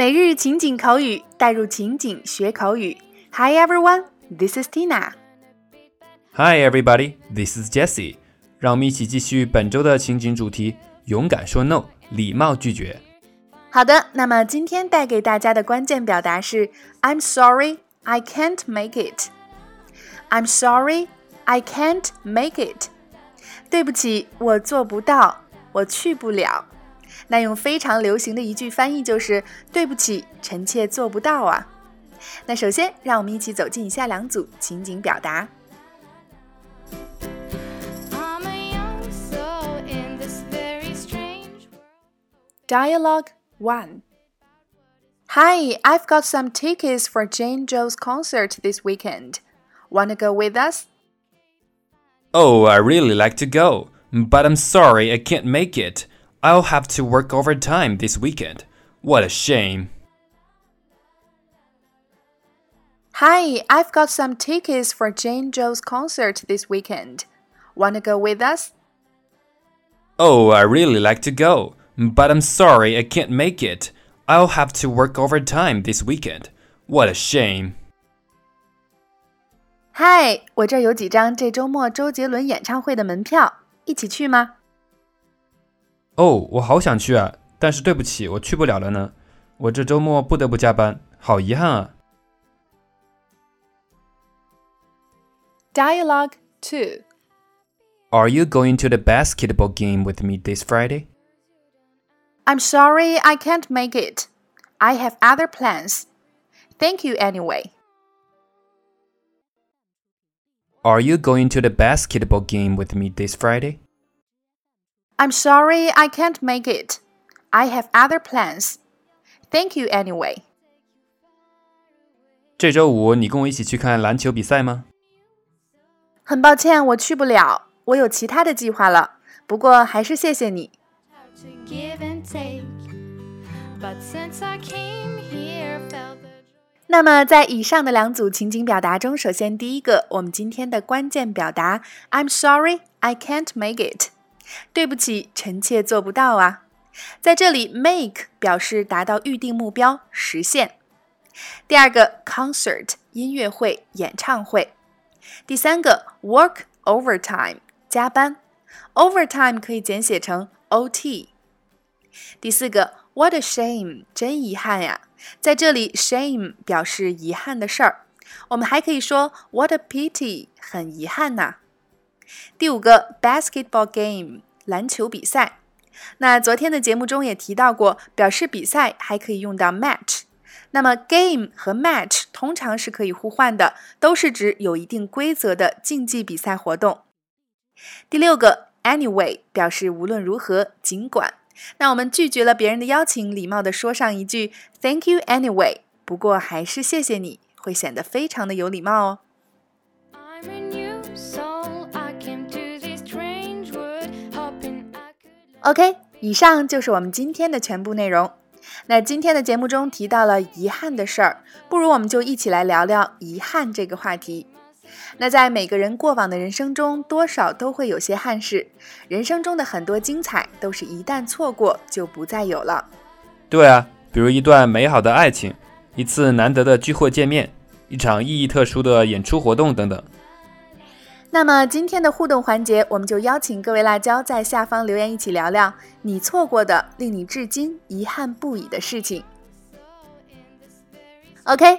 每日情景口语，带入情景学口语。Hi everyone, this is Tina. Hi everybody, this is Jessie. 让我们一起继续本周的情景主题：勇敢说 no，礼貌拒绝。好的，那么今天带给大家的关键表达是 "I'm sorry, I can't make it." I'm sorry, I can't make it. 对不起，我做不到，我去不了。那用非常流行的一句翻译就是“对不起，臣妾做不到啊”。那首先，让我们一起走进以下两组情景表达。Dialogue One. Hi, I've got some tickets for Jane Joe's concert this weekend. Wanna go with us? Oh, I really like to go, but I'm sorry I can't make it. I'll have to work overtime this weekend. What a shame. Hi, I've got some tickets for Jane Joe's concert this weekend. Wanna go with us? Oh, I really like to go, but I'm sorry I can't make it. I'll have to work overtime this weekend. What a shame. 嗨，我这儿有几张这周末周杰伦演唱会的门票，一起去吗？ 哦，我好想去啊，但是对不起，我去不了了呢。我这周末不得不加班，好遗憾啊。Dialogue two. Are you going to the basketball game with me this Friday? I'm sorry I can't make it. I have other plans. Thank you anyway. Are you going to the basketball game with me this Friday? I'm sorry I can't make it. I have other plans. Thank you anyway. 这周五你跟我一起去看篮球比赛吗？很抱歉，我去不了，我有其他的计划了。不过还是谢谢你。那么，在以上的两组情景表达中，首先第一个，我们今天的关键表达，I'm sorry I can't make it。 对不起，臣妾做不到啊。在这里，make 表示达到预定目标，实现。第二个，concert 音乐会、演唱会。第三个，work overtime 加班，overtime 可以简写成 OT。第四个，what a shame 真遗憾呀。在这里，shame 表示遗憾的事儿。我们还可以说 what a pity 很遗憾呐。第五个，basketball game，篮球比赛。那昨天的节目中也提到过，表示比赛还可以用到 match。那么 game 和 match 通常是可以互换的，都是指有一定规则的竞技比赛活动。第六个，anyway 表示无论如何，尽管。那我们拒绝了别人的邀请，礼貌的说上一句 Thank you anyway。不过还是谢谢你，会显得非常的有礼貌哦。OK，以上就是我们今天的全部内容。那今天的节目中提到了遗憾的事儿，不如我们就一起来聊聊遗憾这个话题。那在每个人过往的人生中，多少都会有些憾事。人生中的很多精彩，都是一旦错过就不再有了。对啊，比如一段美好的爱情，一次难得的聚会见面，一场意义特殊的演出活动等等。那么今天的互动环节，我们就邀请各位辣椒在下方留言，一起聊聊你错过的令你至今遗憾不已的事情。OK，